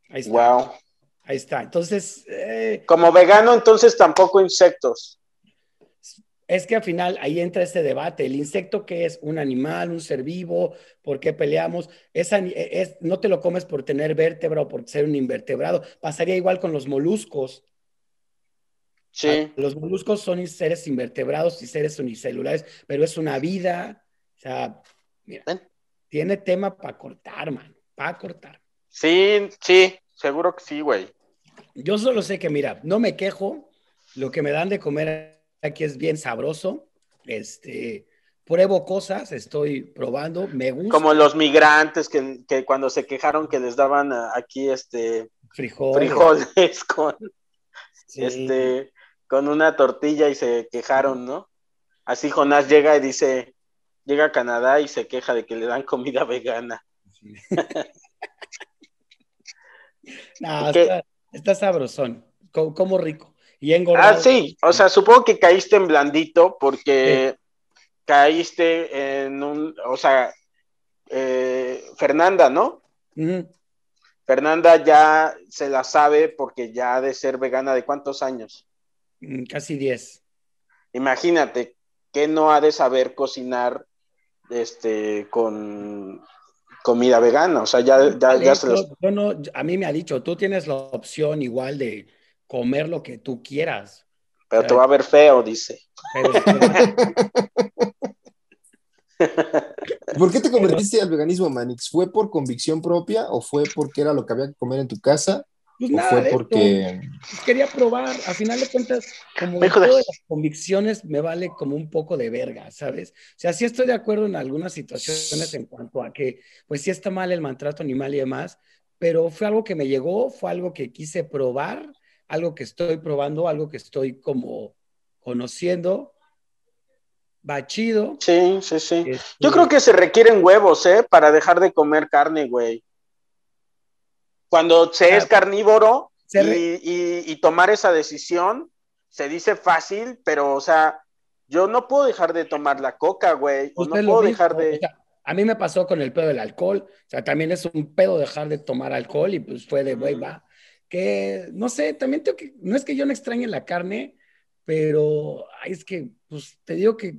Ahí está. wow. Ahí está. Entonces, eh, Como vegano, entonces tampoco insectos. Es que al final ahí entra ese debate. ¿El insecto qué es? ¿Un animal, un ser vivo? ¿Por qué peleamos? Es, ani- es- no te lo comes por tener vértebra o por ser un invertebrado. Pasaría igual con los moluscos. Sí. Los moluscos son seres invertebrados y seres unicelulares, pero es una vida. O sea, mira, tiene tema para cortar, man. Para cortar. Sí, sí, seguro que sí, güey. Yo solo sé que, mira, no me quejo. Lo que me dan de comer aquí es bien sabroso. Este, pruebo cosas, estoy probando, me gusta. Como los migrantes que, que cuando se quejaron que les daban ah, aquí este frijoles. frijoles [LAUGHS] con sí. este con una tortilla y se quejaron, ¿no? Así Jonás llega y dice, llega a Canadá y se queja de que le dan comida vegana. [LAUGHS] [LAUGHS] No, está, está sabrosón, como, como rico. Y engordado. Ah, sí, o sea, supongo que caíste en blandito porque caíste en un, o sea, eh, Fernanda, ¿no? Fernanda ya se la sabe porque ya ha de ser vegana de cuántos años. Mm, Casi 10. Imagínate que no ha de saber cocinar este con comida vegana, o sea, ya, ya, ya se los... Yo no, a mí me ha dicho, tú tienes la opción igual de comer lo que tú quieras. Pero te va a ver feo, dice. Pero- [LAUGHS] ¿Por qué te convertiste al veganismo, Manix? ¿Fue por convicción propia o fue porque era lo que había que comer en tu casa? pues ¿O nada fue porque... Pues quería probar. A final de cuentas, como de- todas las convicciones me vale como un poco de verga, ¿sabes? O sea, sí estoy de acuerdo en algunas situaciones en cuanto a que, pues sí está mal el maltrato animal y demás, pero fue algo que me llegó, fue algo que quise probar, algo que estoy probando, algo que estoy como conociendo. Va chido. Sí, sí, sí. Este, Yo creo que se requieren huevos, ¿eh? Para dejar de comer carne, güey. Cuando se es carnívoro se y, re- y- y tomar esa decisión, se dice fácil, pero, o sea, yo no puedo dejar de tomar la coca, güey. O no puedo dejar o de... sea, a mí me pasó con el pedo del alcohol, o sea, también es un pedo dejar de tomar alcohol y pues fue de, güey, va. Que, no sé, también tengo que, no es que yo no extrañe la carne, pero ay, es que, pues te digo que,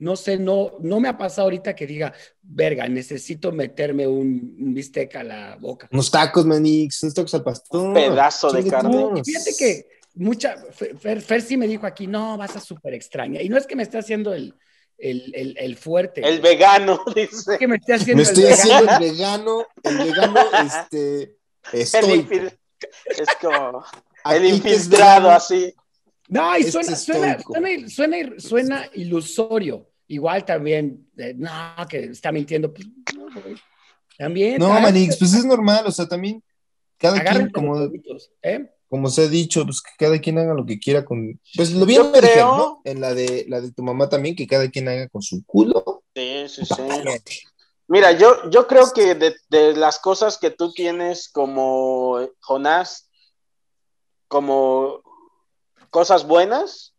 no sé, no, no me ha pasado ahorita que diga, verga, necesito meterme un, un bistec a la boca. Unos tacos, Manix, unos tacos al pastor. Pedazo de carne. Y fíjate que mucha, Fer, Fer sí me dijo aquí, no, vas a súper extraña. Y no es que me esté haciendo el, el, el, el fuerte. El vegano, No [LAUGHS] dice. es que me esté haciendo Me el estoy vegano. haciendo el vegano, el vegano, este, [LAUGHS] El estoy. Es como el infiltrado, así. No, y Este suena, es suena, suena, suena, suena ilusorio. Igual también, eh, no, que está mintiendo. Pues. También. No, Manix, pues es normal, o sea, también cada quien, como, ¿eh? como se ha dicho, pues que cada quien haga lo que quiera con. Pues lo bien. En la de la de tu mamá también, que cada quien haga con su culo. Sí, sí, sí. Mira, yo, yo creo que de, de las cosas que tú tienes como Jonás, como cosas buenas,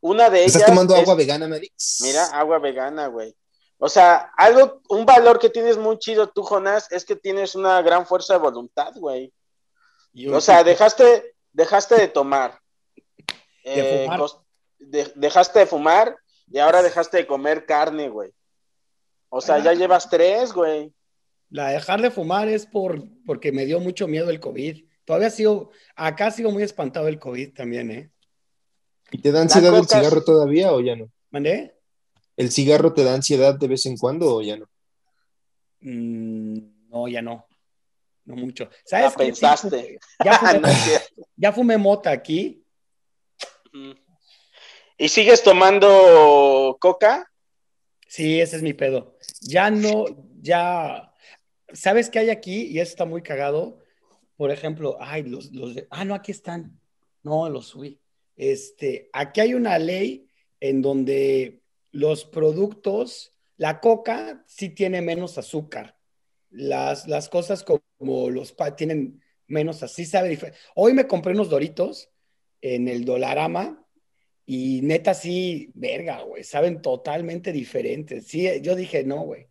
una de ellas ¿Estás tomando es- agua vegana, Manix? Mira, agua vegana, güey. O sea, algo, un valor que tienes muy chido tú, Jonás, es que tienes una gran fuerza de voluntad, güey. O sea, dejaste, dejaste de tomar. Eh, fumar. de- dejaste de fumar y ahora dejaste de comer carne, güey. O sea, ya llevas tres, güey. La dejar de fumar es por, porque me dio mucho miedo el COVID. Todavía sigo, acá sigo muy espantado del COVID también, ¿eh? ¿Y te da ansiedad el cigarro todavía o ya no? ¿Mandé? ¿El cigarro te da ansiedad de vez en cuando o ya no? Mm, no, ya no. No mucho. ¿Sabes qué? Pensaste. ya, fumé, [LAUGHS] ya mota aquí. ¿Y sigues tomando coca? Sí, ese es mi pedo. Ya no, ya. ¿Sabes qué hay aquí? Y eso está muy cagado. Por ejemplo, ay, los, los de. Ah, no, aquí están. No, los subí. Este, aquí hay una ley en donde los productos, la coca sí tiene menos azúcar. Las, las cosas como los tienen menos así, sabe. Hoy me compré unos doritos en el Dolarama y neta sí, verga, güey, saben totalmente diferentes. Sí, yo dije, no, güey.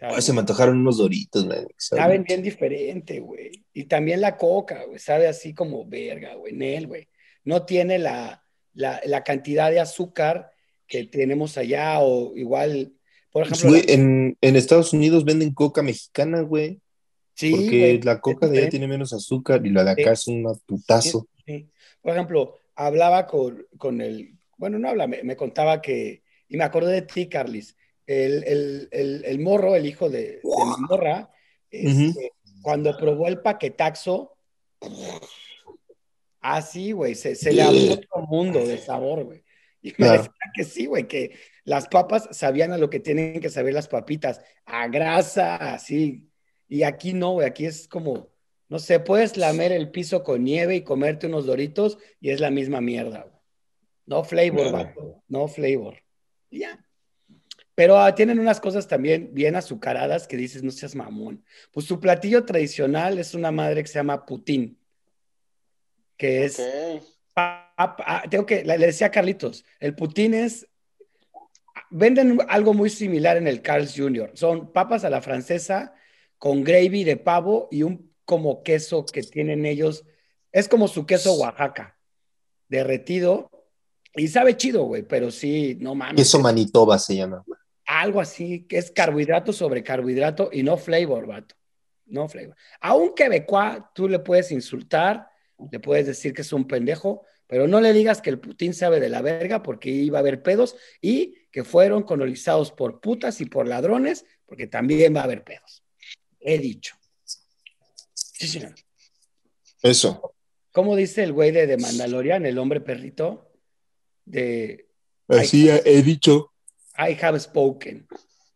Ay, se me antojaron unos doritos, Manix. Saben bien diferente, güey. Y también la coca, güey, sabe así como verga, güey, Nel, güey. No tiene la, la, la cantidad de azúcar que tenemos allá o igual, por Pues, ejemplo, güey, la- en, en Estados Unidos venden coca mexicana, güey. sí, porque güey, la coca de allá tiene menos azúcar y la de acá es un putazo. Sí. Por ejemplo, hablaba con, con el, bueno, no habla, me, me contaba que, y me acordé de ti, Carlis, el, el, el, el morro, el hijo de, de mi morra, este, cuando probó el paquetaxo, así, güey, se, se le abrió otro mundo de sabor, güey. Y me Claro. decía que sí, güey, que las papas sabían a lo que tienen que saber las papitas, a grasa, así. Y aquí no, güey, aquí es como, no sé, puedes lamer el piso con nieve y comerte unos doritos y es la misma mierda, güey. No flavor, vato, no flavor. Y ya. Pero ah, tienen unas cosas también bien azucaradas que dices, no seas mamón. Pues su platillo tradicional es una madre que se llama Putin, que es Ok. pap- ah, tengo que, le le decía a Carlitos, el Putin es, venden algo muy similar en el Carl's Jr. Son papas a la francesa con gravy de pavo y un como queso que tienen ellos. Es como su queso Oaxaca, derretido. Y sabe chido, güey, pero sí, no mames. Queso Manitoba se llama. Algo así, que es carbohidrato sobre carbohidrato y no flavor, vato. No flavor. A un quebecois tú le puedes insultar, le puedes decir que es un pendejo, Pero no le digas que el Putin sabe de la verga porque iba a haber pedos y que fueron colonizados por putas y por ladrones porque también va a haber pedos. He dicho. Sí, señor. Eso. ¿Cómo dice el güey de, de Mandalorian, el hombre perrito? De Así he dicho. I have spoken.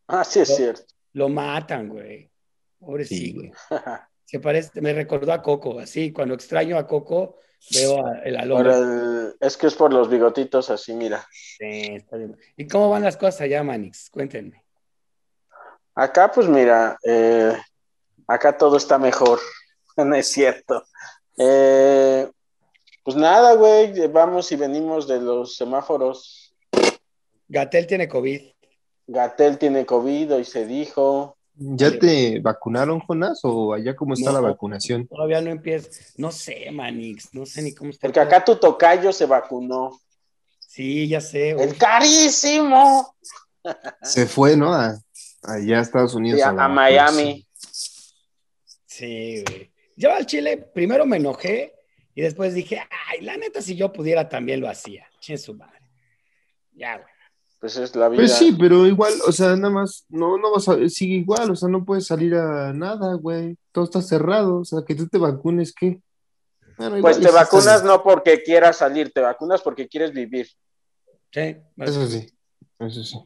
Ah, sí es Lo- cierto. Lo matan, güey. Sí, Pobrecito. güey. Se parece, me recordó a Coco, así, cuando extraño a Coco, veo a- el al Por hombre. el- Es que es por los bigotitos así, mira. Sí, está bien. ¿Y cómo van las cosas allá, Manix? Cuéntenme. Acá, pues mira, eh, acá todo está mejor. [LAUGHS] No es cierto. Eh, pues nada, güey, vamos y venimos de los semáforos. Gatel tiene COVID. Gatel tiene COVID, hoy se dijo. ¿Ya te vacunaron, Jonás? ¿O allá cómo está No. la vacunación? Todavía no empieza. No sé, Manix, no sé ni cómo está. Porque acá tu tocayo se vacunó. Sí, ya sé. ¡Es uf. carísimo! [LAUGHS] Se fue, ¿no? A, allá a Estados Unidos. Sí, a, a. Miami. Sí, güey. Yo al Chile primero me enojé y después dije, ay, la neta, si yo pudiera también lo hacía. Che su madre. Ya, güey. Pues es la vida. Pues sí, pero igual, o sea, nada más, no, no vas a, sigue igual, o sea, no puedes salir a nada, güey. Todo está cerrado, o sea, que tú te vacunes, ¿qué? Bueno, Pues te vacunas no porque quieras salir, te vacunas porque quieres vivir. Sí, Eso sí, eso sí.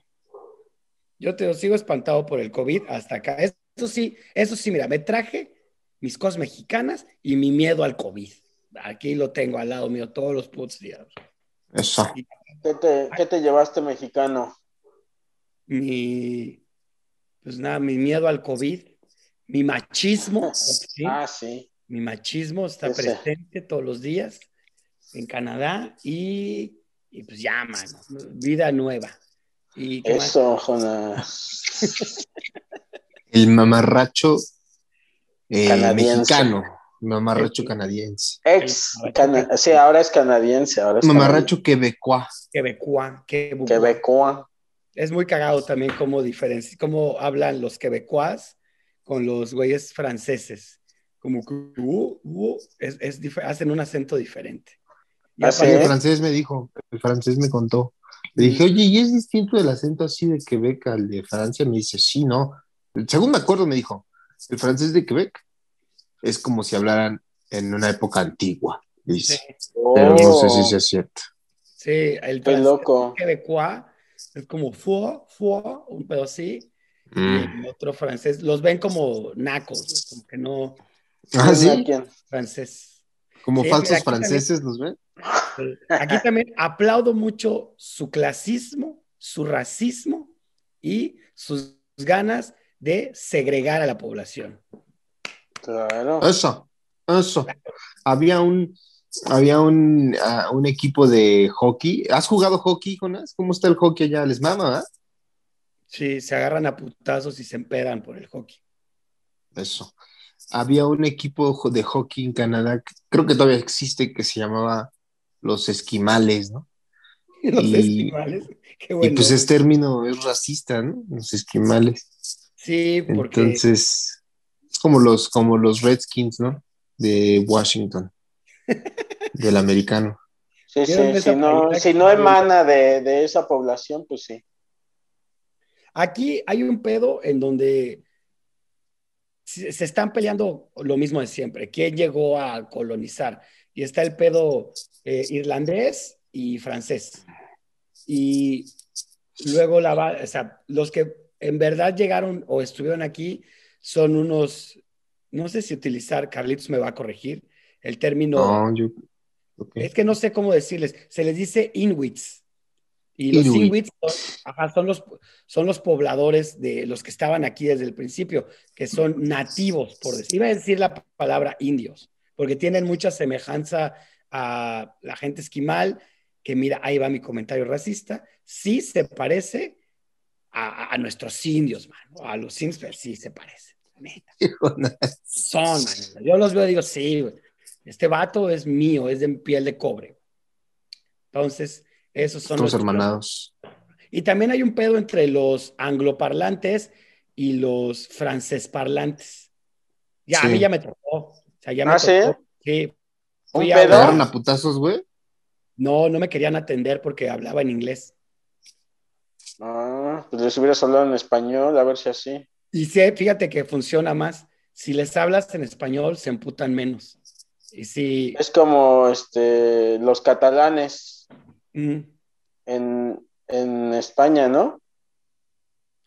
yo te sigo espantado por el COVID hasta acá. Eso sí, eso sí, mira, me traje mis cosas mexicanas y mi miedo al COVID. Aquí lo tengo al lado mío todos los putos días. Eso. ¿Qué te, qué te llevaste mexicano? Mi, pues nada, mi miedo al COVID, mi machismo, ¿sí? Ah, sí. mi machismo está Ese. presente todos los días en Canadá y, y pues ya, mano, vida nueva. ¿Y? Eso, Jonas. El mamarracho eh, mexicano, mamarracho El- canadiense. Ex, cana- sí, ahora es canadiense. Ahora es Mamarracho quebecois. Quebecois, Quebecois. Quebecoa. Es muy cagado también cómo, cómo hablan los quebecois con los güeyes franceses. Como que uh, uh, es, es hacen un acento diferente. Y Ah, el francés me dijo, el francés me contó. Le dije, oye, ¿y es distinto el acento así de Quebec al de Francia? Me dice, sí, no. Según me acuerdo, me dijo, el francés de Quebec es como si hablaran en una época antigua, dice. Pero no sé si sea cierto. Sí, el Qué francés loco. quebecois es como fue, fue, un pedo así. Y Mm. el otro francés, los ven como nacos, como que no Ah, sí, francés. como Sí, falsos franceses, ¿los ven? Aquí también aplaudo mucho su clasismo, su racismo y sus ganas de segregar a la población. Claro. Eso, eso. Había un, había un, ah, un equipo de hockey. ¿Has jugado hockey, Jonas? ¿Cómo está el hockey allá? ¿Les mama, verdad? Sí, se agarran a putazos y se empedan por el hockey. Eso. Había un equipo de hockey en Canadá, creo que todavía existe, que se llamaba los esquimales, ¿no? [LAUGHS] Los Y- esquimales. Qué Y bueno. pues ese término es racista, ¿no? Los esquimales. Sí, porque Entonces, es como los, como los Redskins, ¿no? De Washington, [LAUGHS] del americano. Sí, ¿Vieron sí, si no, si no emana de, de esa población, pues sí. Aquí hay un pedo en donde se están peleando lo mismo de siempre. ¿Quién llegó a colonizar? Y está el pedo eh, irlandés y francés. Y luego la, va- o sea, los que en verdad llegaron o estuvieron aquí son unos, no sé si utilizar, Carlitos me va a corregir, el término, No, yo. ok. es que no sé cómo decirles, se les dice inuits. Y los Inuit. inuits son, ajá, son, los, son los pobladores de los que estaban aquí desde el principio, que son nativos, por decir. Iba a decir la palabra indios, porque tienen mucha semejanza a la gente esquimal, que mira, ahí va mi comentario racista, sí se parece a, a- nuestros indios, mano, a los indios, pero sí se parece, neta. Jonas. Son, man. Yo los veo y digo, sí, güey. Este vato es mío, es de piel de cobre. Entonces, esos son los- hermanados. Y también hay un pedo entre los angloparlantes y los francesparlantes. Ya, a Sí. mí ya me tocó. O sea, ya me ¿Ah, sí? tocó. Sí. ¿Un Fui a- pedo? ¿Te agarran a putazos, güey? No, no me querían atender porque hablaba en inglés. Ah, pues les hubieras hablado en español, a ver si así. Y sí, fíjate que funciona más. Si les hablas en español, se emputan menos. Y si... Es como este los catalanes Mm, en, en España, ¿no?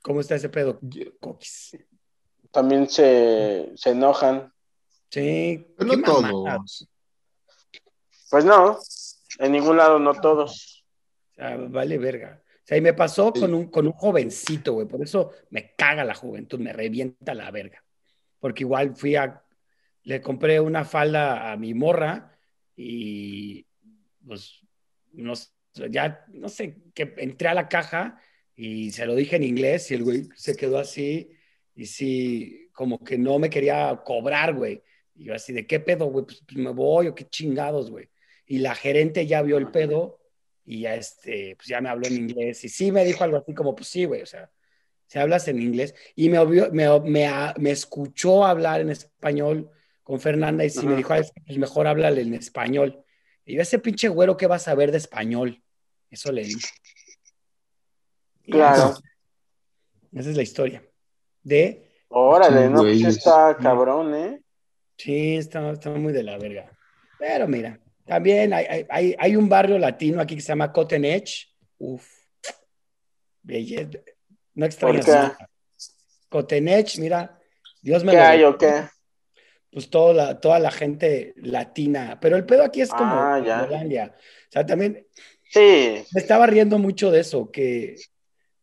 ¿Cómo está ese pedo? Coquis. También se, se enojan. Sí. Pero no todos. Pues no, en ningún lado no todos. O sea, vale verga. Sea, y me pasó con un, con un jovencito, güey. Por eso me caga la juventud, me revienta la verga. Porque igual fui a. Le compré una falda a mi morra y. Pues. No, ya, no sé, que entré a la caja y se lo dije en inglés y el güey se quedó así. Y sí, como que no me quería cobrar, güey. Y yo así, ¿de qué pedo, güey? Pues, pues me voy o qué chingados, güey. Y la gerente ya vio el pedo y ya este, pues ya me habló en inglés y sí me dijo algo así como, pues sí, güey, o sea, si hablas en inglés y me, obvio- me, me, me escuchó hablar en español con Fernanda y sí me dijo, "Ay, pues mejor háblale en español. Y yo, ese pinche güero, ¿qué va a saber de español? Eso le dije. Claro. Esa es la historia. De, Órale, no, pues está cabrón, ¿eh? sí, está, está muy de la verga. Pero mira, también hay, hay- hay, un barrio latino aquí que se llama Cotton Edge. Uf. Belleza. No extrañas nada. Cotton Edge, mira, Dios me ¿Qué lo hay o qué? Pues toda la, toda la gente latina. Pero el pedo aquí es como Ah, ya. O sea, también Sí, me estaba riendo mucho de eso, que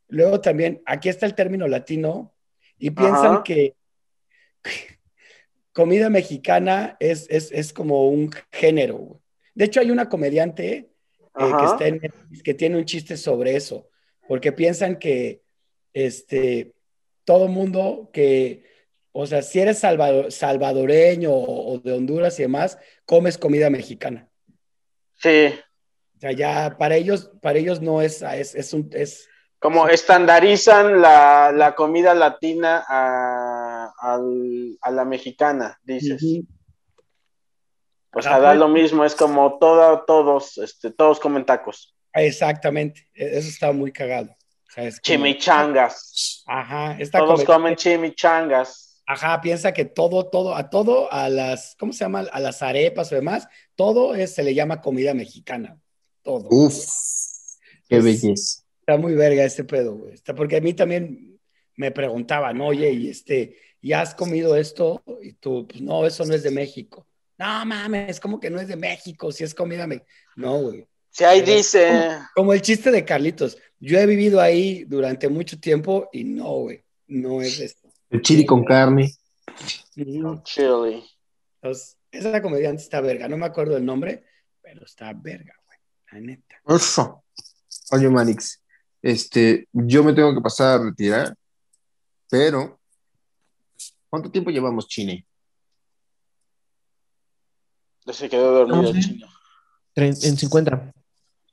luego también, aquí está el término latino y piensan Ajá. que [LAUGHS] comida mexicana es, es, es como un género. De hecho, hay una comediante eh, que está en que tiene un chiste sobre eso, porque piensan que este, todo mundo que, o sea, si eres salvado- salvadoreño o, o de Honduras y demás, comes comida mexicana. sí. O sea, ya para ellos, para ellos no es, es, es un, es, Como estandarizan la, la comida latina a, la mexicana, dices. O sea, Ajá. da lo mismo, es como todo, todos, este, todos comen tacos. Exactamente, e- eso está muy cagado. O sea, es como- Chimichangas. Ajá, esta Todos comen chimichangas. Ajá, piensa que todo, todo, a todo, a las, ¿cómo se llama? A las arepas o demás, todo es, se le llama comida mexicana. Todo. Uf, qué belleza. Está muy verga este pedo, güey. Está, porque a mí también me preguntaban, oye, y este, ¿ya has comido esto? Y tú, pues no, eso no es de México. No mames, como que no es de México, si es comida me No, güey. Si ahí Pero- dice, Como el chiste de Carlitos. Yo he vivido ahí durante mucho tiempo y no, güey, no es esto. El chili con carne. Ujú. chili. Entonces, esa comediante está verga. No me acuerdo el nombre, pero está verga, güey. La neta. Eso. Oye, Manix, este, yo me tengo que pasar a retirar, pero ¿cuánto tiempo llevamos, Chine? Ya se quedó dormido el chino. En 50.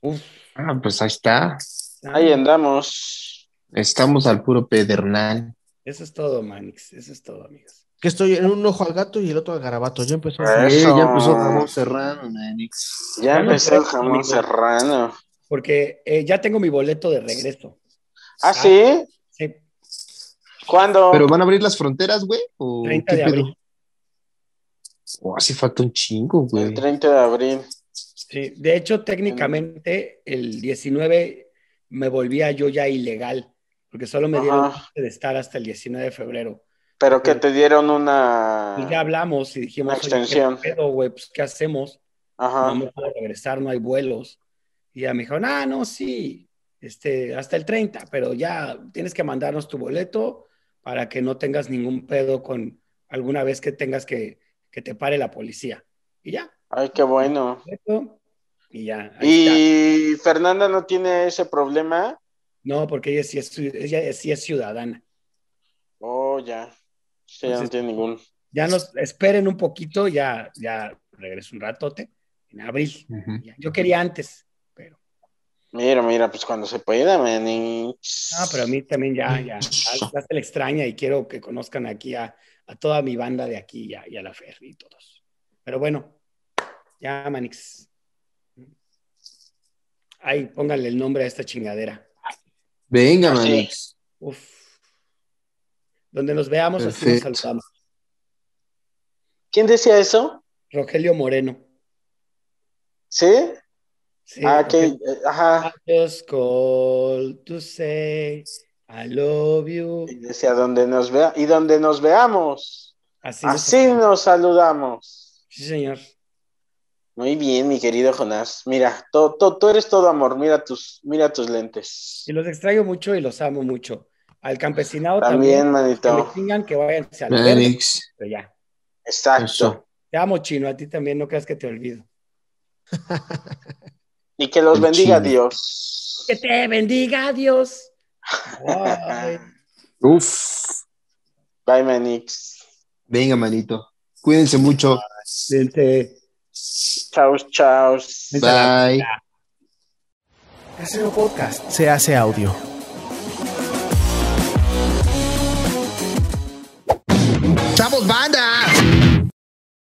Uf. Ah, pues ahí está. Ahí andamos. Estamos al puro pedernal. Eso es todo, Manix. Eso es todo, amigos. Que estoy en un ojo al gato y el otro al garabato. Ya empezó. Eh, Eso. ya empezó Ramón Serrano, Manix. Ya empezó el jamón amigo. serrano. Porque eh, ya tengo mi boleto de regreso. ¿Ah, sí? Sí, ¿Cuándo? ¿Pero van a abrir las fronteras, güey? ¿O 30 qué de pedo? abril. Oh, así falta un chingo, güey. El 30 de abril. Sí, de hecho, técnicamente el 19 me volvía yo ya ilegal, porque solo me dieron Ajá. de estar hasta el 19 de febrero. Pero que te dieron una. Pues ya hablamos y dijimos, Una oye, extensión. ¿qué pedo, güey? Pues, ¿qué hacemos? Ajá. No me puedo regresar, no hay vuelos. Y ya me dijo, ah, no, sí, este, hasta el 30, pero ya tienes que mandarnos tu boleto para que no tengas ningún pedo con alguna vez que tengas que, que te pare la policía. Y ya, Ay, qué bueno. y ya. ahí está. ¿Y Fernanda no tiene ese problema? No, porque ella sí es, ella sí es ciudadana. Oh, ya. Sí, ya no Entonces- tiene ningún. Ya nos esperen un poquito, ya, ya regreso un ratote, en abril. Ujú. Ya. Yo quería antes, pero Mira, mira, pues cuando se pueda, man. No, pero a mí también ya, ya, ya, ya se le extraña y quiero que conozcan aquí a, a toda mi banda de aquí y a, y a la Fer y todos. Pero bueno, ya, Manix. Ahí, pónganle el nombre a esta chingadera. Venga, Así. Manix. Uf. Donde nos veamos, así Perfecto. nos saludamos. ¿Quién decía eso? Rogelio Moreno. ¿Sí? Sí, ah, eh, ajá. I just called to say I love you. Y decía, donde nos vea, y donde nos veamos, Así, nos- así nos saludamos. Sí, señor. Muy bien, mi querido Jonás. Mira, to- to- tú eres todo amor. Mira tus, mira tus lentes. Y los extraño mucho y los amo mucho. Al campesinado También, también. Que me manito. que váyanse al verde, pero ya. Exacto. Eso. Te amo, chino. A ti también, no creas que te olvido. Y que los El bendiga chino. Dios. Que te bendiga, Dios. Ay. Uf. Bye, Manix. Venga, manito. Cuídense mucho. Vente a la- Bye. Casero Podcast se hace audio. ¡Chavos, banda!